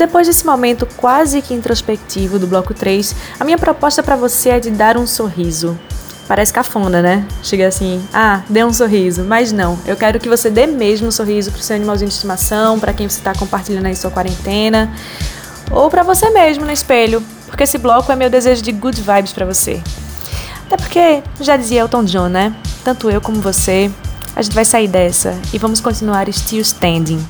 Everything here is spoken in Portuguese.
Depois desse momento quase que introspectivo do bloco 3, a minha proposta para você é de dar um sorriso. Parece cafona, né? Chega assim, ah, dê um sorriso. Mas não, eu quero que você dê mesmo um sorriso pro seu animalzinho de estimação, para quem você está compartilhando aí sua quarentena, ou para você mesmo no espelho, porque esse bloco é meu desejo de good vibes para você. Até porque, já dizia Elton John, né? Tanto eu como você, a gente vai sair dessa e vamos continuar still standing.